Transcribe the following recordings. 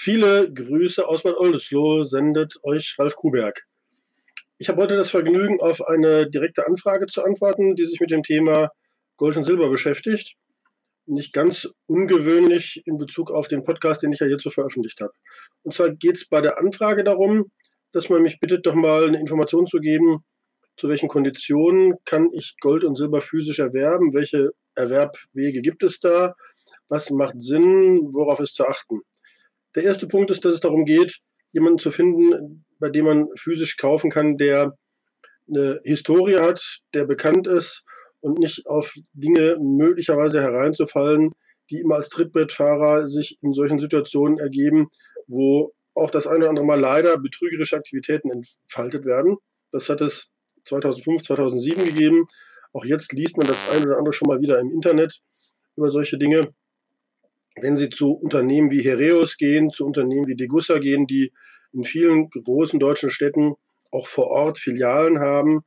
Viele Grüße aus Bad Oldesloe sendet euch Ralf Kuberg. Ich habe heute das Vergnügen, auf eine direkte Anfrage zu antworten, die sich mit dem Thema Gold und Silber beschäftigt. Nicht ganz ungewöhnlich in Bezug auf den Podcast, den ich ja hierzu veröffentlicht habe. Und zwar geht es bei der Anfrage darum, dass man mich bittet, doch mal eine Information zu geben, zu welchen Konditionen kann ich Gold und Silber physisch erwerben, welche Erwerbwege gibt es da, was macht Sinn, worauf ist zu achten. Der erste Punkt ist, dass es darum geht, jemanden zu finden, bei dem man physisch kaufen kann, der eine Historie hat, der bekannt ist und nicht auf Dinge möglicherweise hereinzufallen, die immer als Trittbrettfahrer sich in solchen Situationen ergeben, wo auch das eine oder andere Mal leider betrügerische Aktivitäten entfaltet werden. Das hat es 2005, 2007 gegeben. Auch jetzt liest man das eine oder andere schon mal wieder im Internet über solche Dinge. Wenn Sie zu Unternehmen wie Hereus gehen, zu Unternehmen wie Degussa gehen, die in vielen großen deutschen Städten auch vor Ort Filialen haben,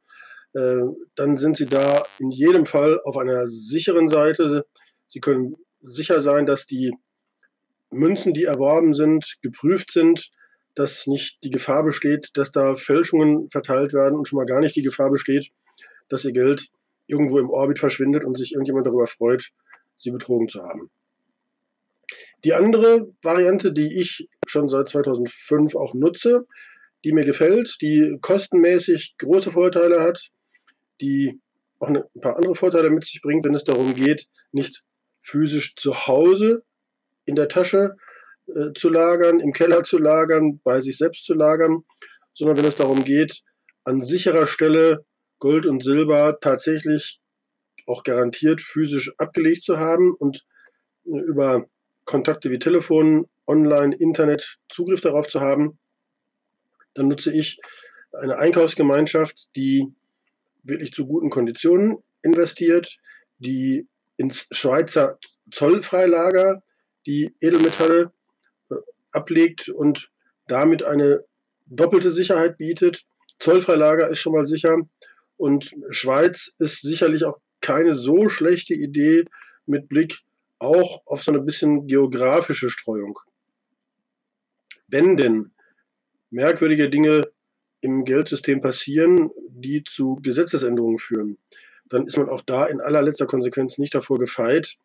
äh, dann sind Sie da in jedem Fall auf einer sicheren Seite. Sie können sicher sein, dass die Münzen, die erworben sind, geprüft sind, dass nicht die Gefahr besteht, dass da Fälschungen verteilt werden und schon mal gar nicht die Gefahr besteht, dass ihr Geld irgendwo im Orbit verschwindet und sich irgendjemand darüber freut, sie betrogen zu haben. Die andere Variante, die ich schon seit 2005 auch nutze, die mir gefällt, die kostenmäßig große Vorteile hat, die auch ein paar andere Vorteile mit sich bringt, wenn es darum geht, nicht physisch zu Hause in der Tasche äh, zu lagern, im Keller zu lagern, bei sich selbst zu lagern, sondern wenn es darum geht, an sicherer Stelle Gold und Silber tatsächlich auch garantiert physisch abgelegt zu haben und äh, über Kontakte wie Telefon, Online, Internet Zugriff darauf zu haben, dann nutze ich eine Einkaufsgemeinschaft, die wirklich zu guten Konditionen investiert, die ins Schweizer Zollfreilager die Edelmetalle äh, ablegt und damit eine doppelte Sicherheit bietet. Zollfreilager ist schon mal sicher und Schweiz ist sicherlich auch keine so schlechte Idee mit Blick auch auf so eine bisschen geografische Streuung. Wenn denn merkwürdige Dinge im Geldsystem passieren, die zu Gesetzesänderungen führen, dann ist man auch da in allerletzter Konsequenz nicht davor gefeit,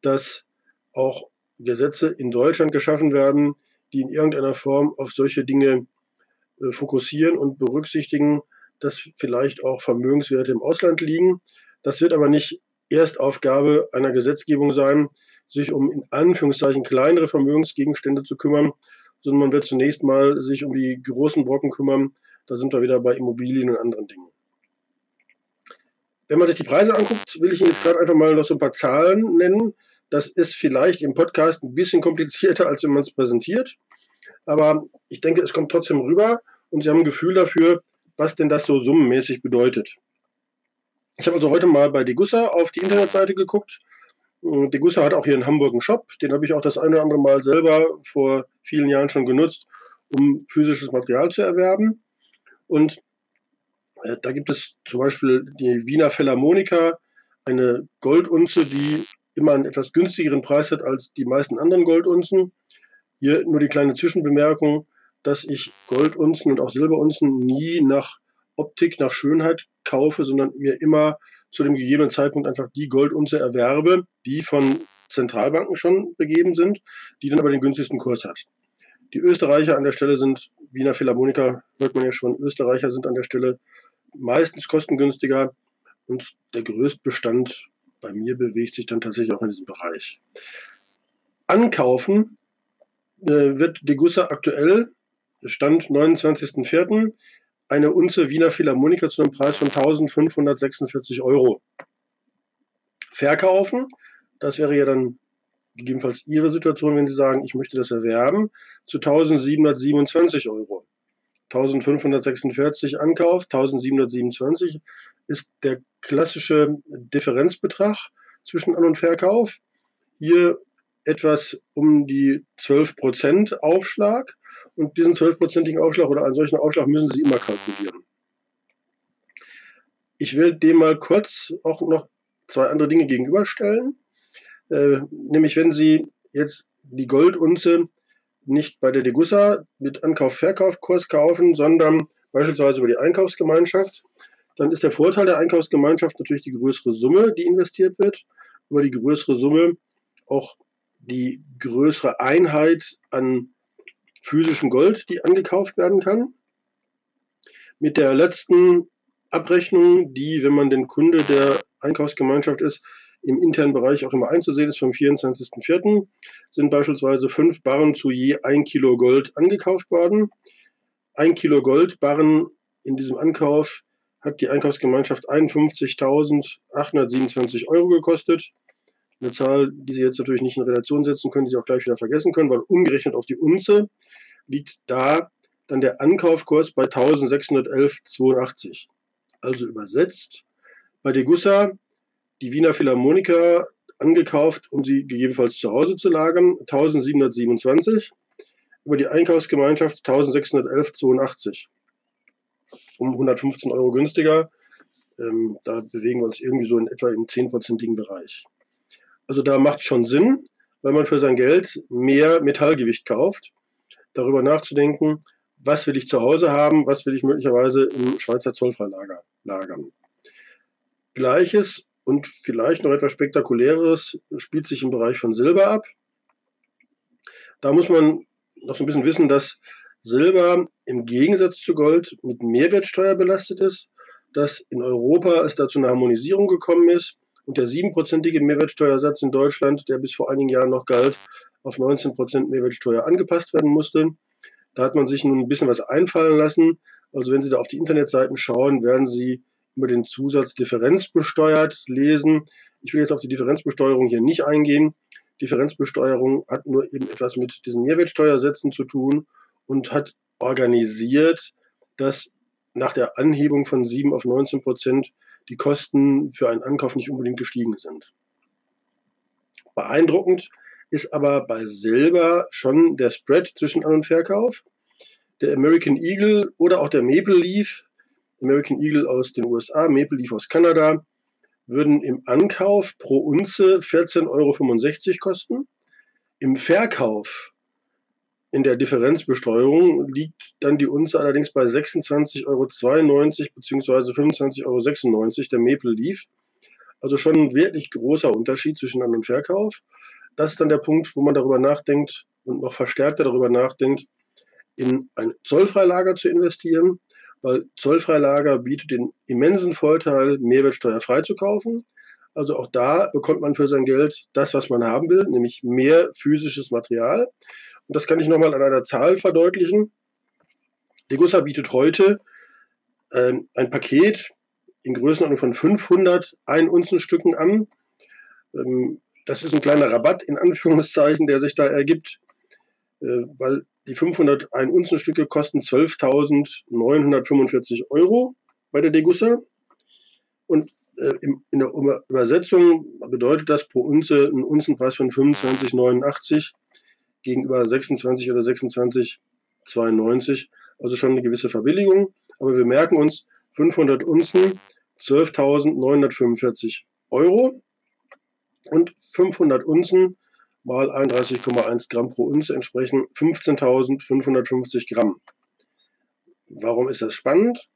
dass auch Gesetze in Deutschland geschaffen werden, die in irgendeiner Form auf solche Dinge äh, fokussieren und berücksichtigen, dass vielleicht auch Vermögenswerte im Ausland liegen. Das wird aber nicht Erstaufgabe einer Gesetzgebung sein, sich um in Anführungszeichen kleinere Vermögensgegenstände zu kümmern, sondern man wird zunächst mal sich um die großen Brocken kümmern. Da sind wir wieder bei Immobilien und anderen Dingen. Wenn man sich die Preise anguckt, will ich Ihnen jetzt gerade einfach mal noch so ein paar Zahlen nennen. Das ist vielleicht im Podcast ein bisschen komplizierter, als wenn man es präsentiert. Aber ich denke, es kommt trotzdem rüber und Sie haben ein Gefühl dafür, was denn das so summenmäßig bedeutet. Ich habe also heute mal bei Degussa auf die Internetseite geguckt. Hm, Degussa hat auch hier in Hamburg einen Shop. Den habe ich auch das eine oder andere Mal selber vor vielen Jahren schon genutzt, um physisches Material zu erwerben. Und äh, da gibt es zum Beispiel die Wiener Philharmonika, eine Goldunze, die immer einen etwas günstigeren Preis hat als die meisten anderen Goldunzen. Hier nur die kleine Zwischenbemerkung, dass ich Goldunzen und auch Silberunzen nie nach Optik, nach Schönheit kaufe, sondern mir immer zu dem gegebenen Zeitpunkt einfach die Goldunze erwerbe, die von Zentralbanken schon begeben sind, die dann aber den günstigsten Kurs hat. Die Österreicher an der Stelle sind, Wiener Philharmoniker hört man ja schon, Österreicher sind an der Stelle meistens kostengünstiger und der Größtbestand bei mir bewegt sich dann tatsächlich auch in diesem Bereich. Ankaufen äh, wird Degussa aktuell, Stand 29.04., eine Unze Wiener Philharmoniker zu einem Preis von 1546 Euro. Verkaufen, das wäre ja dann gegebenenfalls Ihre Situation, wenn Sie sagen, ich möchte das erwerben, zu 1727 Euro. 1546 Ankauf, 1727 ist der klassische Differenzbetrag zwischen An- und Verkauf. Hier etwas um die 12% Aufschlag und diesen 12%igen Aufschlag oder einen solchen Aufschlag müssen Sie immer kalkulieren. Ich will dem mal kurz auch noch zwei andere Dinge gegenüberstellen. Äh, nämlich wenn Sie jetzt die Goldunze nicht bei der Degussa mit Ankauf-Verkaufkurs kaufen, sondern beispielsweise über die Einkaufsgemeinschaft, dann ist der Vorteil der Einkaufsgemeinschaft natürlich die größere Summe, die investiert wird, über die größere Summe auch die größere Einheit an physischem Gold, die angekauft werden kann. Mit der letzten Abrechnung, die, wenn man den Kunde der Einkaufsgemeinschaft ist, im internen Bereich auch immer einzusehen ist, vom 24.04. sind beispielsweise fünf Barren zu je ein Kilo Gold angekauft worden. Ein Kilo Goldbarren in diesem Ankauf hat die Einkaufsgemeinschaft 51.827 Euro gekostet. Eine Zahl, die Sie jetzt natürlich nicht in Relation setzen können, die Sie auch gleich wieder vergessen können, weil umgerechnet auf die Unze liegt da dann der Ankaufkurs bei 1611,82. Also übersetzt, bei Degussa die Wiener Philharmoniker angekauft, um sie gegebenenfalls zu Hause zu lagern, 1727, über die Einkaufsgemeinschaft 1611,82. Um 115 Euro günstiger. Ähm, da bewegen wir uns irgendwie so in etwa im 10%igen Bereich. Also da macht schon Sinn, weil man für sein Geld mehr Metallgewicht kauft, darüber nachzudenken, was will ich zu Hause haben, was will ich möglicherweise im Schweizer Zollfreilager lagern. Gleiches und vielleicht noch etwas Spektakuläres spielt sich im Bereich von Silber ab. Da muss man noch so ein bisschen wissen, dass Silber im Gegensatz zu Gold mit Mehrwertsteuer belastet ist, dass in Europa es dazu eine Harmonisierung gekommen ist und der siebenprozentige Mehrwertsteuersatz in Deutschland, der bis vor einigen Jahren noch galt, auf 19% Mehrwertsteuer angepasst werden musste. Da hat man sich nun ein bisschen was einfallen lassen. Also wenn Sie da auf die Internetseiten schauen, werden Sie über den Zusatz differenzbesteuert lesen. Ich will jetzt auf die Differenzbesteuerung hier nicht eingehen. Differenzbesteuerung hat nur eben etwas mit diesen Mehrwertsteuersätzen zu tun und hat organisiert, dass nach der Anhebung von 7 auf 19 Prozent die Kosten für einen Ankauf nicht unbedingt gestiegen sind. Beeindruckend ist aber bei Silber schon der Spread zwischen An- und Verkauf. Der American Eagle oder auch der Maple Leaf American Eagle aus den USA, Maple Leaf aus Kanada, würden im Ankauf pro Unze 14,65 Euro kosten. Im Verkauf in der Differenzbesteuerung liegt dann die Unze allerdings bei 26,92 Euro bzw. 25,96 Euro der Maple Leaf. Also schon ein wirklich großer Unterschied zwischen An- und Verkauf. Das ist dann der Punkt, wo man darüber nachdenkt und noch verstärkter darüber nachdenkt, in ein Zollfreilager zu investieren weil Zollfreilager bietet den immensen Vorteil, Mehrwertsteuer frei zu kaufen. Also auch da bekommt man für sein Geld das, was man haben will, nämlich mehr physisches Material. Und das kann ich nochmal an einer Zahl verdeutlichen. Degussa bietet heute äh, ein Paket in Größenordnung von 500 Ein-Unzen-Stücken an. Ähm, das ist ein kleiner Rabatt in Anführungszeichen, der sich da ergibt, äh, weil die 500 Ein-Unzen-Stücke kosten 12.945 Euro bei der Degussa. Und äh, in der Übersetzung bedeutet das pro Unze einen Unzenpreis von 25,89 gegenüber 26 oder 26,92. Also schon eine gewisse Verbilligung. Aber wir merken uns 500 Unzen, 12.945 Euro. Und 500 Unzen mal 31,1 Gramm pro Unze entsprechen 15.550 Gramm. Warum ist das spannend?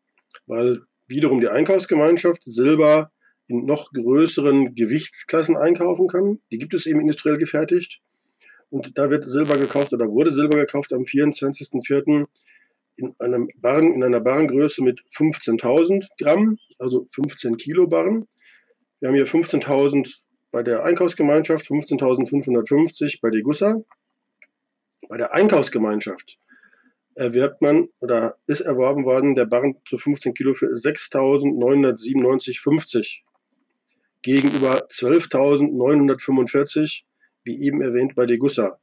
Weil wiederum die Einkaufsgemeinschaft Silber in noch größeren Gewichtsklassen einkaufen kann. Die gibt es eben industriell gefertigt. Und da wird Silber gekauft oder wurde Silber gekauft am 24.04. in einem Barren, in einer Barrengröße mit 15.000 Gramm, also 15 Kilo Barren. Wir haben hier 15.000 bei der Einkaufsgemeinschaft 15.550 bei Degussa. Bei der Einkaufsgemeinschaft erwirbt man oder ist erworben worden der Barren zu 15 Kilo für 6.997,50 gegenüber 12.945, wie eben erwähnt, bei Degussa.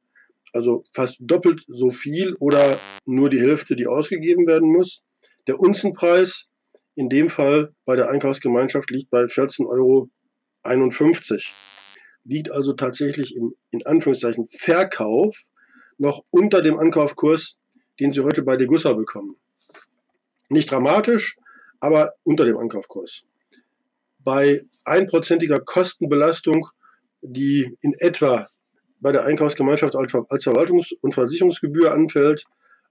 Also fast doppelt so viel oder nur die Hälfte, die ausgegeben werden muss. Der Unzenpreis in dem Fall bei der Einkaufsgemeinschaft liegt bei 14,50 Euro 51. Liegt also tatsächlich im, in Anführungszeichen, Verkauf noch unter dem Ankaufkurs, den Sie heute bei Degussa bekommen. Nicht dramatisch, aber unter dem Ankaufkurs. Bei einprozentiger Kostenbelastung, die in etwa bei der Einkaufsgemeinschaft als Verwaltungs- und Versicherungsgebühr anfällt.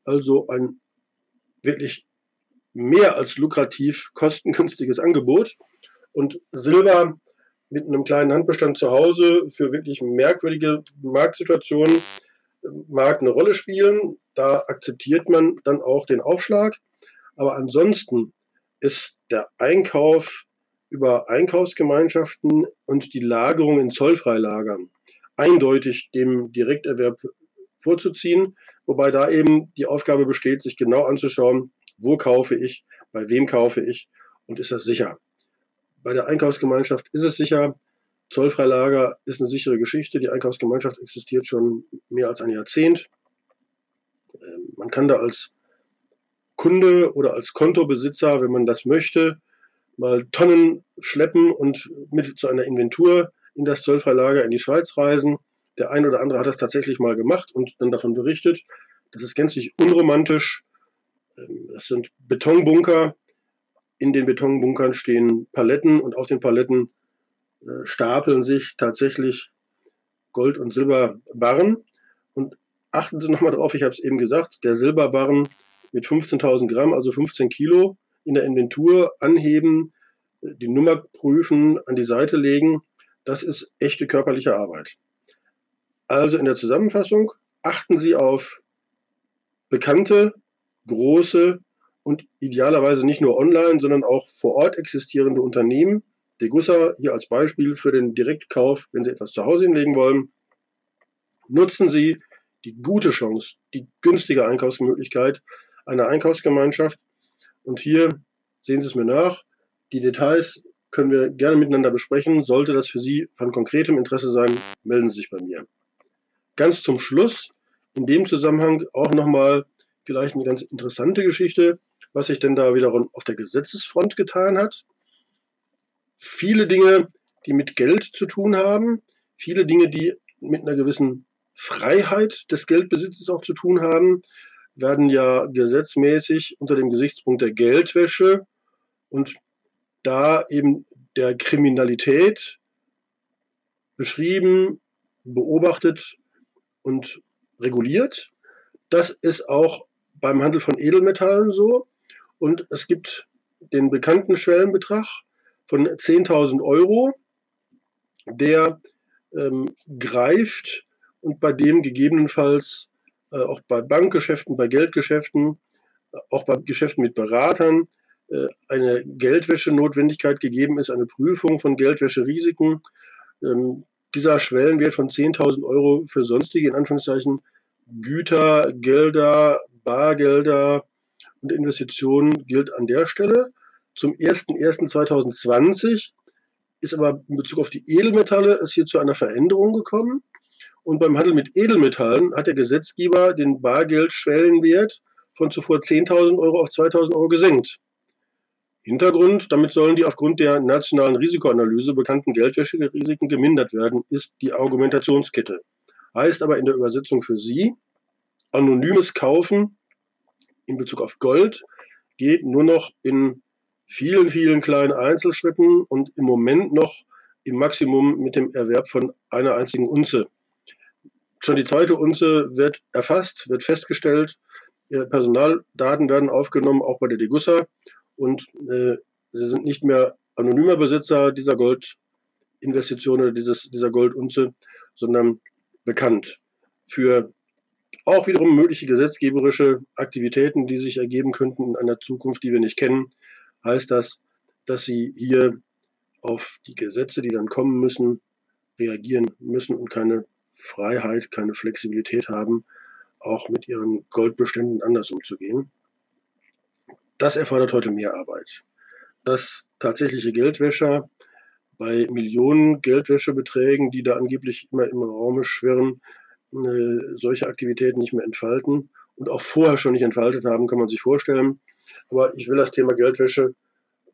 Also ein wirklich mehr als lukrativ kostengünstiges Angebot. Und Silber mit einem kleinen Handbestand zu Hause für wirklich merkwürdige Marktsituationen äh, mag eine Rolle spielen. Da akzeptiert man dann auch den Aufschlag. Aber ansonsten ist der Einkauf über Einkaufsgemeinschaften und die Lagerung in Zollfreilagern eindeutig dem Direkterwerb vorzuziehen, wobei da eben die Aufgabe besteht, sich genau anzuschauen, wo kaufe ich, bei wem kaufe ich und ist das sicher. Bei der Einkaufsgemeinschaft ist es sicher. Zollfreilager ist eine sichere Geschichte. Die Einkaufsgemeinschaft existiert schon mehr als ein Jahrzehnt. Ähm, man kann da als Kunde oder als Kontobesitzer, wenn man das möchte, mal Tonnen schleppen und mit zu einer Inventur in das Zollfreilager in die Schweiz reisen. Der ein oder andere hat das tatsächlich mal gemacht und dann davon berichtet. Das ist gänzlich unromantisch. Ähm, das sind Betonbunker. In den Betonbunkern stehen Paletten und auf den Paletten äh, stapeln sich tatsächlich Gold- und Silberbarren. Und achten Sie nochmal drauf, ich habe es eben gesagt, der Silberbarren mit 15.000 Gramm, also 15 Kilo, in der Inventur anheben, die Nummer prüfen, an die Seite legen. Das ist echte körperliche Arbeit. Also in der Zusammenfassung achten Sie auf bekannte, große und idealerweise nicht nur online, sondern auch vor Ort existierende Unternehmen. Degussa hier als Beispiel für den Direktkauf, wenn Sie etwas zu Hause hinlegen wollen. Nutzen Sie die gute Chance, die günstige Einkaufsmöglichkeit einer Einkaufsgemeinschaft. Und hier sehen Sie es mir nach. Die Details können wir gerne miteinander besprechen. Sollte das für Sie von konkretem Interesse sein, melden Sie sich bei mir. Ganz zum Schluss, in dem Zusammenhang auch nochmal vielleicht eine ganz interessante Geschichte, was sich denn da wiederum auf der Gesetzesfront getan hat. Viele Dinge, die mit Geld zu tun haben, viele Dinge, die mit einer gewissen Freiheit des Geldbesitzes auch zu tun haben, werden ja gesetzmäßig unter dem Gesichtspunkt der Geldwäsche und da eben der Kriminalität beschrieben, beobachtet und reguliert. Das ist auch beim Handel von Edelmetallen so. Und es gibt den bekannten Schwellenbetrag von 10.000 Euro, der ähm, greift und bei dem gegebenenfalls auch bei Bankgeschäften, bei Geldgeschäften, auch bei Geschäften mit Beratern äh, eine Geldwäschenotwendigkeit gegeben ist, eine Prüfung von Geldwäscherisiken. Ähm, dieser Schwellenwert von 10.000 Euro für sonstige, in Anführungszeichen, Güter, Gelder, Bargelder und Investitionen gilt an der Stelle. Zum 01.01.2020 ist aber in Bezug auf die Edelmetalle es hier zu einer Veränderung gekommen. Und beim Handel mit Edelmetallen hat der Gesetzgeber den Bargeldschwellenwert von zuvor 10.000 Euro auf 2.000 Euro gesenkt. Hintergrund, damit sollen die aufgrund der nationalen Risikoanalyse bekannten Geldwäscherisiken gemindert werden, ist die Argumentationskette. Heißt aber in der Übersetzung für Sie, anonymes Kaufen in Bezug auf Gold geht nur noch in vielen, vielen kleinen Einzelschritten und im Moment noch im Maximum mit dem Erwerb von einer einzigen Unze. Schon die zweite Unze wird erfasst, wird festgestellt, Personaldaten werden aufgenommen, auch bei der Degussa. Und äh, sie sind nicht mehr anonymer Besitzer dieser Goldinvestition oder dieses, dieser Goldunze, sondern bekannt für auch wiederum mögliche gesetzgeberische Aktivitäten, die sich ergeben könnten in einer Zukunft, die wir nicht kennen, heißt das, dass sie hier auf die Gesetze, die dann kommen müssen, reagieren müssen und keine Freiheit, keine Flexibilität haben, auch mit ihren Goldbeständen anders umzugehen. Das erfordert heute mehr Arbeit. Dass tatsächliche Geldwäscher bei Millionen Geldwäschebeträgen, die da angeblich immer im Raum schwirren, äh, solche Aktivitäten nicht mehr entfalten und auch vorher schon nicht entfaltet haben, kann man sich vorstellen. Aber ich will das Thema Geldwäsche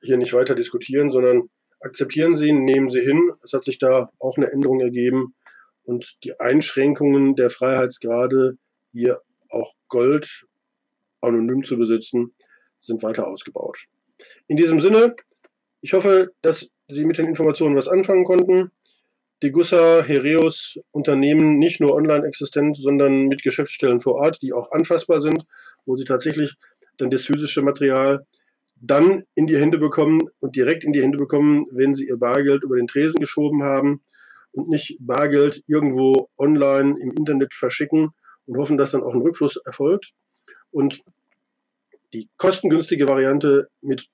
hier nicht weiter diskutieren, sondern akzeptieren Sie, nehmen Sie hin. Es hat sich da auch eine Änderung ergeben und die Einschränkungen der Freiheitsgrade, hier auch Gold anonym zu besitzen, sind weiter ausgebaut. In diesem Sinne, ich hoffe, dass Sie mit den Informationen was anfangen konnten. Degussa, Hereus Unternehmen nicht nur online existent, sondern mit Geschäftsstellen vor Ort, die auch anfassbar sind, wo sie tatsächlich dann das physische Material dann in die Hände bekommen und direkt in die Hände bekommen, wenn sie ihr Bargeld über den Tresen geschoben haben und nicht Bargeld irgendwo online im Internet verschicken und hoffen, dass dann auch ein Rückfluss erfolgt. Und die kostengünstige Variante mit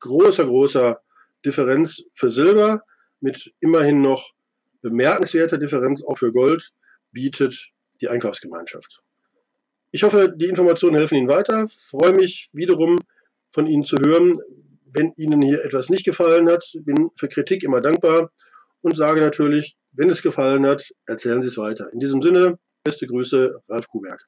großer, großer Differenz für Silber, mit immerhin noch bemerkenswerter Differenz auch für Gold, bietet die Einkaufsgemeinschaft. Ich hoffe, die Informationen helfen Ihnen weiter. Freue mich wiederum von Ihnen zu hören, wenn Ihnen hier etwas nicht gefallen hat. Bin für Kritik immer dankbar und sage natürlich, wenn es gefallen hat, erzählen Sie es weiter. In diesem Sinne, beste Grüße, Ralf Kuberg.